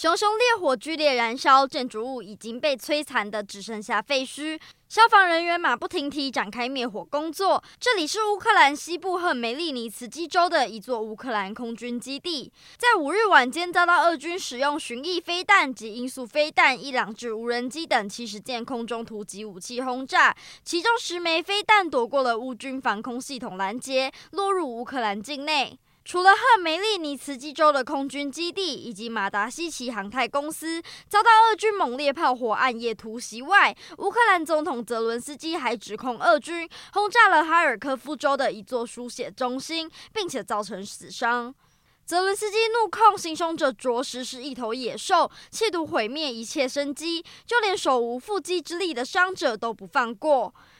熊熊烈火剧烈燃烧，建筑物已经被摧残的只剩下废墟。消防人员马不停蹄展开灭火工作。这里是乌克兰西部赫梅利尼茨基州的一座乌克兰空军基地，在五日晚间遭到俄军使用巡弋飞弹及音速飞弹、伊朗制无人机等七十件空中突击武器轰炸，其中十枚飞弹躲过了乌军防空系统拦截，落入乌克兰境内。除了赫梅利尼茨基州的空军基地以及马达西奇航太公司遭到俄军猛烈炮火暗夜突袭外，乌克兰总统泽伦斯基还指控俄军轰炸了哈尔科夫州的一座输血中心，并且造成死伤。泽伦斯基怒控行凶者着实是一头野兽，企图毁灭一切生机，就连手无缚鸡之力的伤者都不放过。